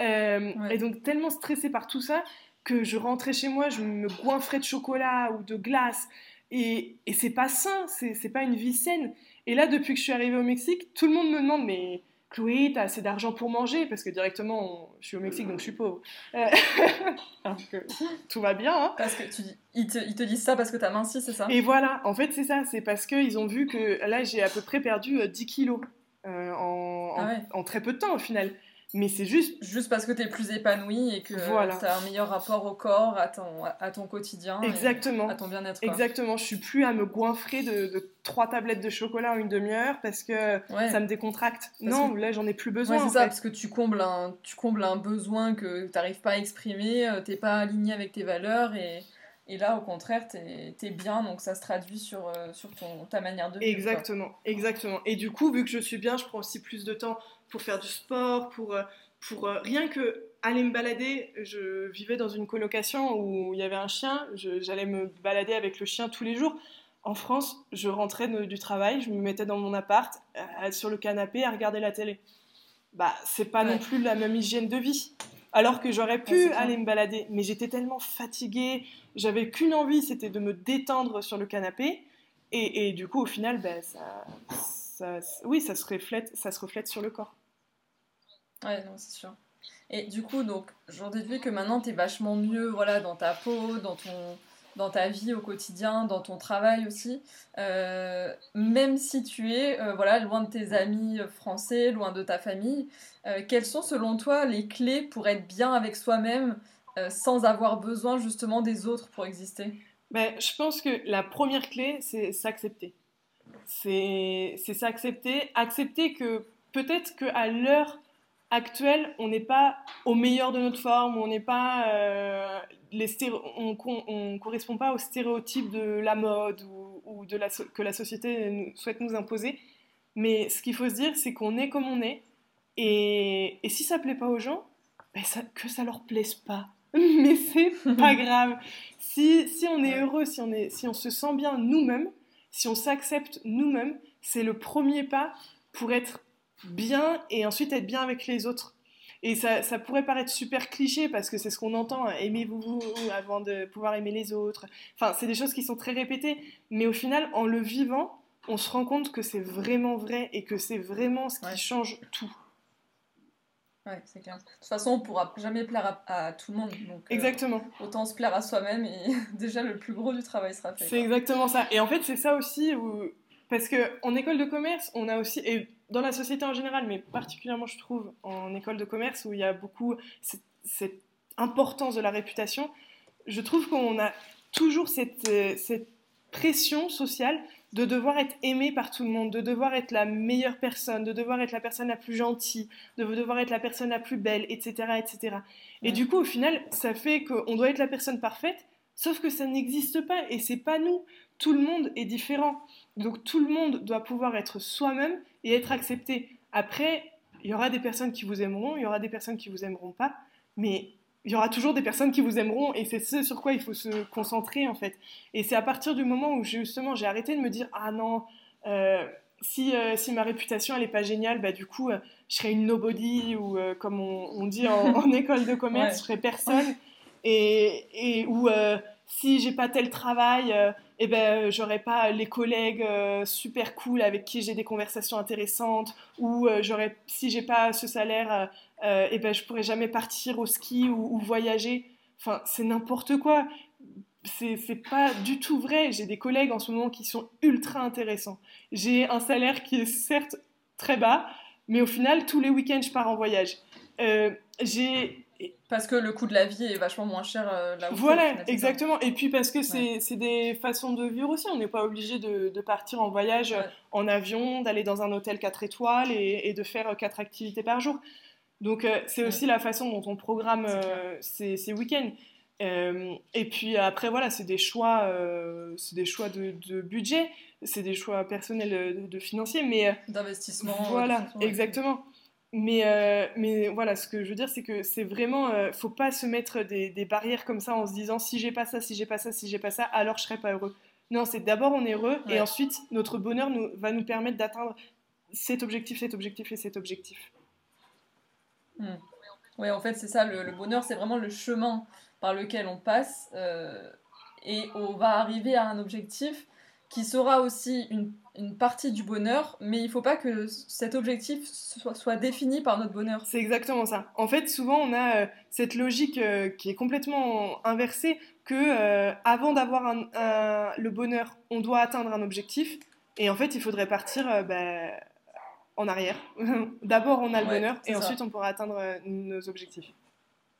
Et donc tellement stressée par tout ça que je rentrais chez moi, je me goinfrais de chocolat ou de glace. Et, et c'est pas sain, c'est pas une vie saine. Et là, depuis que je suis arrivée au Mexique, tout le monde me demande mais, Chloé, t'as assez d'argent pour manger Parce que directement, je suis au Mexique, donc je suis pauvre. Euh, alors que tout va bien. Hein. Parce que tu dis, ils, te, ils te disent ça parce que t'as minci, c'est ça? Et voilà, en fait, c'est ça. C'est parce qu'ils ont vu que là, j'ai à peu près perdu 10 kilos euh, en, Ah en très peu de temps au final. Mais c'est juste. Juste parce que t'es plus épanoui et que Voilà. t'as un meilleur rapport au corps, à ton, à ton quotidien, et Exactement. à ton bien-être. Exactement, je suis plus à me goinfrer de, de trois tablettes de chocolat en une demi-heure parce que Ouais. ça me décontracte. Parce non, que- là j'en ai plus Ouais, besoin. c'est ça, fait. parce que tu combles un, tu combles un besoin que t'arrives pas à exprimer, euh, t'es pas aligné avec tes valeurs, et, et là, au contraire, t'es es bien, donc ça se traduit sur, euh, sur ton, ta manière de vivre. quoi. Exactement, exactement. Et du coup, vu que je suis bien, je prends aussi plus de temps pour faire du sport, pour, euh, pour euh, rien que aller me balader. Je vivais dans une colocation où il y avait un chien, j'allais me balader avec le chien tous les jours. En France, je rentrais de- du travail, je me mettais dans mon appart, euh, sur le canapé à regarder la télé. Bah, c'est pas Ouais. non plus la même hygiène de vie. Alors que j'aurais pu aller me balader, mais j'étais tellement fatiguée, j'avais qu'une envie, c'était de me détendre sur le canapé. Et, et du coup, au final, ben, ça, ça- oui, ça se, reflète, ça se reflète sur le corps. Ouais, non, c'est sûr. Et du coup, donc, j'en déduis que maintenant, t'es vachement mieux, voilà, dans ta peau, dans ton, dans ta vie au quotidien, dans ton travail aussi. Euh, même si tu es, euh, voilà, loin de tes amis français, loin de ta famille, euh, quelles sont, selon toi, les clés pour être bien avec soi-même, euh, sans avoir besoin, justement, des autres pour exister? Ben, je pense que la première clé, c'est s'accepter. C'est c'est s'accepter. Accepter que peut-être qu'à l'heure actuelle, on n'est pas au meilleur de notre forme, on n'est pas. euh, les on, correspond pas aux stéréotypes de la mode ou, ou de la, so- que la société nous- souhaite nous imposer. Mais ce qu'il faut se dire, c'est qu'on est comme on est. Et, et si ça plaît pas aux gens, ben ça- que ça leur plaise pas. Mais c'est pas grave. Si, si on est heureux, si on, est, si on se sent bien nous-mêmes, si on s'accepte nous-mêmes, c'est le premier pas pour être bien et ensuite être bien avec les autres. Et ça, ça pourrait paraître super cliché parce que c'est ce qu'on entend, hein, aimez-vous avant de pouvoir aimer les autres. Enfin, c'est des choses qui sont très répétées, mais au final, en le vivant, on se rend compte que c'est vraiment vrai et que c'est vraiment ce qui Ouais. change tout. Ouais, c'est clair. De toute façon, on pourra jamais plaire à, à tout le monde, donc euh, Exactement. autant se plaire à soi-même et déjà le plus gros du travail sera fait. C'est exactement ça. Et en fait, c'est ça aussi où... Parce qu'en école de commerce, on a aussi, et dans la société en général, mais particulièrement, je trouve, en école de commerce, où il y a beaucoup cette, cette importance de la réputation, je trouve qu'on a toujours cette, euh, cette pression sociale de devoir être aimé par tout le monde, de devoir être la meilleure personne, de devoir être la personne la plus gentille, de devoir être la personne la plus belle, etc. etc. Et Ouais. du coup, au final, ça fait qu'on doit être la personne parfaite, sauf que ça n'existe pas et c'est pas nous. Tout le monde est différent. Donc tout le monde doit pouvoir être soi-même et être accepté. Après, il y aura des personnes qui vous aimeront, il y aura des personnes qui vous aimeront pas, mais il y aura toujours des personnes qui vous aimeront et c'est ce sur quoi il faut se concentrer en fait. Et c'est à partir du moment où justement j'ai arrêté de me dire ah non, euh, si, euh, si ma réputation elle est pas géniale, bah du coup euh, je serai une nobody ou comme on, on dit en, en école de commerce, Ouais. je serai personne et, et ou si j'ai pas tel travail, euh, eh ben j'aurai pas les collègues euh, super cool avec qui j'ai des conversations intéressantes ou euh, j'aurais si j'ai pas ce salaire euh, euh, eh ben je pourrais jamais partir au ski ou, ou voyager. Enfin c'est n'importe quoi. C'est pas du tout vrai. J'ai des collègues en ce moment qui sont ultra intéressants. J'ai un salaire qui est certes très bas mais au final tous les week-ends je pars en voyage. Euh, Parce que le coût de la vie est vachement moins cher euh, là où voilà, final, exactement. Et puis parce que c'est c'est des façons de vivre aussi. On n'est pas obligé de, de partir en voyage Ouais. en avion, d'aller dans un hôtel 4 étoiles et, et de faire 4 activités par jour. Donc euh, c'est Ouais. aussi la façon dont on programme euh, ces, ces week-ends. Euh, et puis après, voilà, c'est des choix, euh, c'est des choix de, de budget, c'est des choix personnels euh, de, de financiers, mais euh, D'investissement. euh, voilà, ouais. exactement. Mais, euh, mais voilà, ce que je veux dire, c'est que c'est vraiment, euh, faut pas se mettre des, des barrières comme ça en se disant si j'ai pas ça, si j'ai pas ça, si j'ai pas ça, alors je serai pas heureux. Non, c'est d'abord on est heureux Ouais. et ensuite notre bonheur nous, va nous permettre d'atteindre cet objectif, cet objectif et cet objectif. Ouais, en fait, c'est ça, le, le bonheur, c'est vraiment le chemin par lequel on passe euh, et on va arriver à un objectif. Qui sera aussi une, une partie du bonheur, mais il faut pas que cet objectif soit, soit défini par notre bonheur. C'est exactement ça. En fait, souvent, on a euh, cette logique euh, qui est complètement inversée que euh, avant d'avoir un- un- le bonheur, on doit atteindre un objectif. Et en fait, il faudrait partir bah, en arrière. D'abord, on a le Ouais, bonheur et ça. ensuite, on pourra atteindre nos objectifs.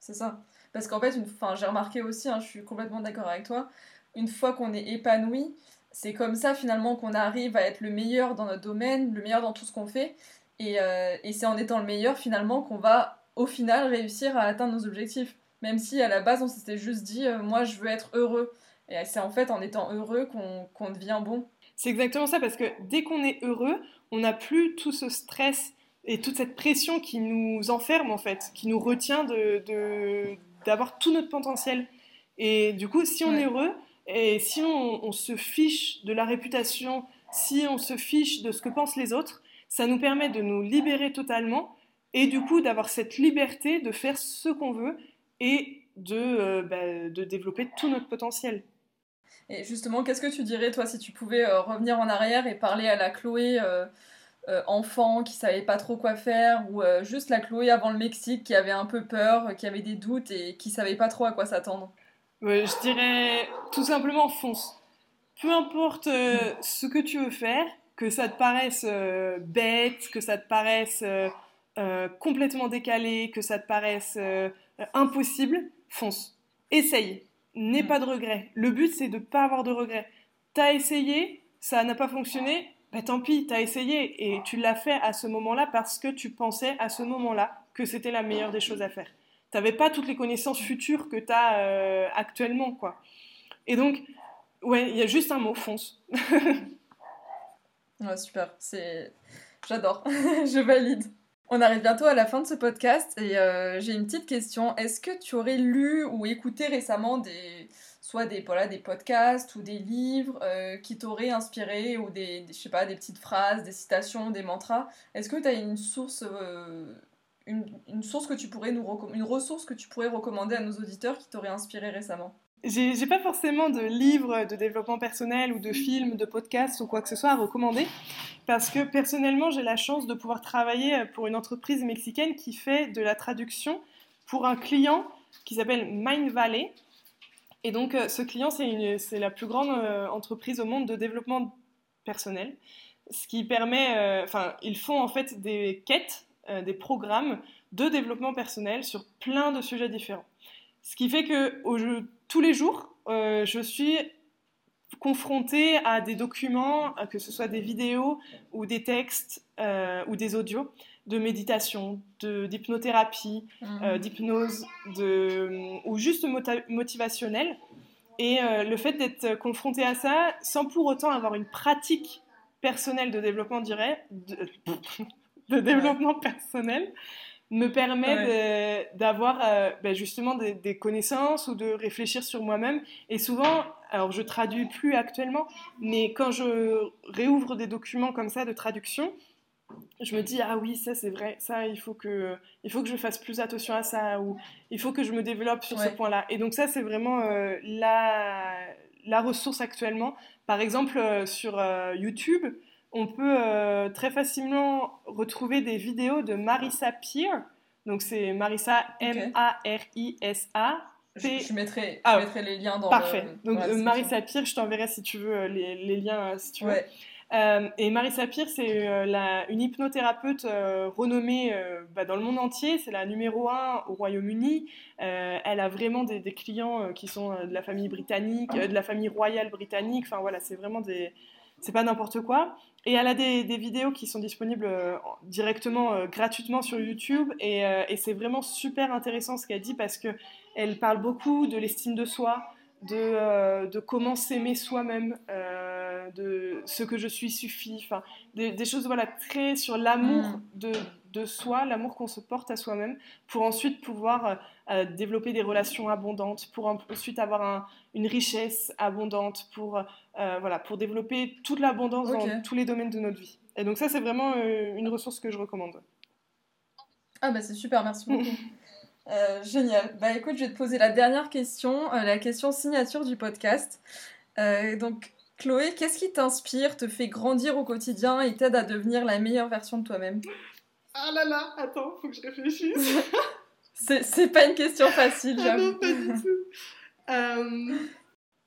C'est ça. Parce qu'en fait, une... j'ai remarqué aussi, hein, je suis complètement d'accord avec toi, une fois qu'on est épanoui, c'est comme ça finalement qu'on arrive à être le meilleur dans notre domaine, le meilleur dans tout ce qu'on fait. Et, euh, et c'est en étant le meilleur finalement qu'on va au final réussir à atteindre nos objectifs. Même si à la base on s'était juste dit, euh, moi je veux être heureux. Et c'est en fait en étant heureux qu'on qu'on devient bon. C'est exactement ça, parce que dès qu'on est heureux, on n'a plus tout ce stress et toute cette pression qui nous enferme, en fait, qui nous retient de, de- d'avoir tout notre potentiel. Et du coup, si on Ouais. est heureux, et si on, se fiche de la réputation, si on se fiche de ce que pensent les autres, ça nous permet de nous libérer totalement et du coup d'avoir cette liberté de faire ce qu'on veut et de, euh, bah, développer tout notre potentiel. Et justement, qu'est-ce que tu dirais, toi, si tu pouvais euh, revenir en arrière et parler à la Chloé euh, enfant qui savait pas trop quoi faire, ou juste la Chloé avant le Mexique qui avait un peu peur, qui avait des doutes et qui savait pas trop à quoi s'attendre? Ouais, je dirais tout simplement fonce. Peu importe euh, ce que tu veux faire, que ça te paraisse euh, bête, que ça te paraisse euh, complètement décalé, que ça te paraisse impossible, fonce. Essaye. N'aie Mm. pas de regrets. Le but, c'est de ne pas avoir de regrets. T'as essayé, ça n'a pas fonctionné, bah tant pis, t'as essayé et tu l'as fait à ce moment-là parce que tu pensais à ce moment-là que c'était la meilleure des choses à faire. T'avais pas toutes les connaissances futures que t'as euh, actuellement, quoi. Et donc, ouais, il y a juste un mot, fonce. Ouais, super, c'est... J'adore, je valide. On arrive bientôt à la fin de ce podcast et euh, j'ai une petite question. Est-ce que tu aurais lu ou écouté récemment des, soit des, voilà, des podcasts ou des livres euh, qui t'auraient inspiré ou des, des- je sais pas, des petites phrases, des citations, des mantras? Est-ce que tu as une source, euh, une, source que tu pourrais nous une ressource que tu pourrais recommander à nos auditeurs qui t'aurait inspiré récemment J'ai pas forcément de livres de développement personnel ou de films, de podcasts ou quoi que ce soit à recommander parce que personnellement j'ai la chance de pouvoir travailler pour une entreprise mexicaine qui fait de la traduction pour un client qui s'appelle Mind Valley. Et donc euh, ce client c'est la plus grande euh, entreprise au monde de développement personnel, ce qui permet, euh, enfin ils font en fait des quêtes, euh, des programmes de développement personnel sur plein de sujets différents. Ce qui fait que au jeu- tous les jours, euh, je suis confrontée à des documents, euh, que ce soit des vidéos ou des textes euh, ou des audios de méditation, de- d'hypnothérapie, d'hypnose, de, ou juste motivationnel. Et le fait d'être confronté à ça sans pour autant avoir une pratique personnelle de développement, de, de développement personnel, me permet d'avoir euh, ben, justement des, des connaissances ou de réfléchir sur moi-même. Et souvent, alors je traduis plus actuellement, mais quand je réouvre des documents comme ça de traduction, je me dis ah oui ça c'est vrai ça il faut que il faut que je fasse plus attention à ça ou il faut que je me développe sur ce point-là. Et donc ça c'est vraiment euh, la la ressource actuellement. Par exemple euh, sur YouTube on peut euh, très facilement retrouver des vidéos de Marissa Peer donc c'est Marissa M A R I S A Je, je mettrai, Ah, mettrai les liens dans Parfait. le- Donc dans euh, description. Marissa Peer, je t'enverrai si tu veux euh, les, les liens si tu veux. Ouais. Euh, et Marissa Peer, c'est euh, une hypnothérapeute euh, renommée bah, dans le monde entier. C'est la numéro un au Royaume-Uni. Elle a vraiment des, des clients qui sont de la famille britannique, de la famille royale britannique. Enfin voilà, c'est vraiment des. C'est pas n'importe quoi. Et elle a des, des vidéos qui sont disponibles euh, en- directement, euh, gratuitement sur YouTube. Et, euh, et c'est vraiment super intéressant ce qu'elle dit parce que elle parle beaucoup de l'estime de soi, de, de comment s'aimer soi-même, de ce que je suis suffit, enfin des, des choses voilà très sur l'amour Mm. de, de soi, l'amour qu'on se porte à soi-même, pour ensuite pouvoir euh, euh, développer des relations abondantes, pour en- ensuite avoir un- une richesse abondante, pour euh, voilà pour développer toute l'abondance dans tous les domaines de notre vie. Et donc ça c'est vraiment une ressource que je recommande. Ah bah c'est super, merci beaucoup. Euh, génial. Bah écoute, je vais te poser la dernière question, euh, la question signature du podcast. Euh, donc, Chloé, qu'est-ce qui t'inspire, te fait grandir au quotidien et t'aide à devenir la meilleure version de toi-même? Ah là là, attends, faut que je réfléchisse. c'est pas une question facile, ah j'avoue. non, pas du tout. Euh,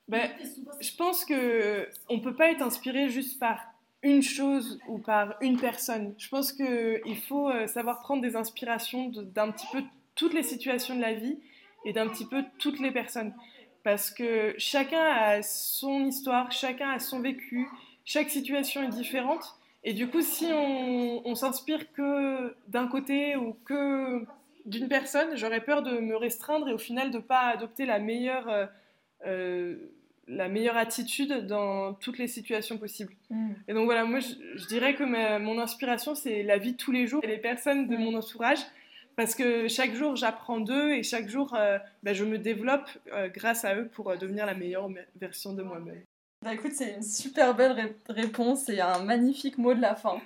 ben, je pense que on peut pas être inspiré juste par une chose ou par une personne. Je pense qu'il faut euh, savoir prendre des inspirations d'un petit peu toutes les situations de la vie et d'un petit peu toutes les personnes. Parce que chacun a son histoire, chacun a son vécu, chaque situation est différente. Et du coup, si on, on s'inspire que d'un côté ou que d'une personne, j'aurais peur de me restreindre et au final de ne pas adopter la meilleure, euh, euh, la meilleure attitude dans toutes les situations possibles. Mm. Et donc voilà, moi je, dirais que mon inspiration c'est la vie de tous les jours et les personnes de mm. mon entourage. Parce que chaque jour j'apprends d'eux et chaque jour euh, bah, je me développe grâce à eux pour devenir la meilleure version de moi-même. Bah écoute, c'est une super belle réponse et un magnifique mot de la fin.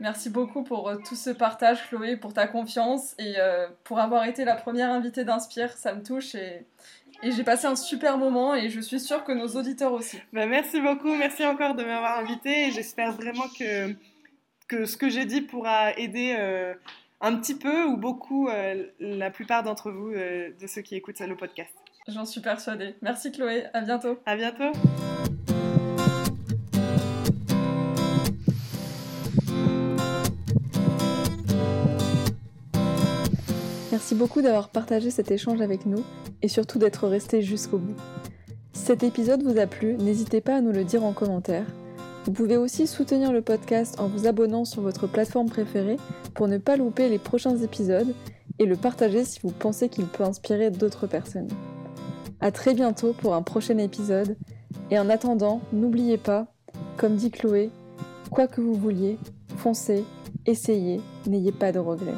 Merci beaucoup pour euh, tout ce partage, Chloé, pour ta confiance et euh, pour avoir été la première invitée d'Inspire. Ça me touche et, j'ai passé un super moment et je suis sûre que nos auditeurs aussi. Bah, merci beaucoup, merci encore de m'avoir invitée et j'espère vraiment que, que ce que j'ai dit pourra aider euh, un petit peu ou beaucoup la plupart d'entre vous, de ceux qui écoutent le podcast. J'en suis persuadée. Merci Chloé, à bientôt. À bientôt. Merci beaucoup d'avoir partagé cet échange avec nous et surtout d'être resté jusqu'au bout. Si cet épisode vous a plu, n'hésitez pas à nous le dire en commentaire. Vous pouvez aussi soutenir le podcast en vous abonnant sur votre plateforme préférée pour ne pas louper les prochains épisodes et le partager si vous pensez qu'il peut inspirer d'autres personnes. A très bientôt pour un prochain épisode et en attendant, n'oubliez pas, comme dit Chloé, quoi que vous vouliez, foncez, essayez, n'ayez pas de regrets.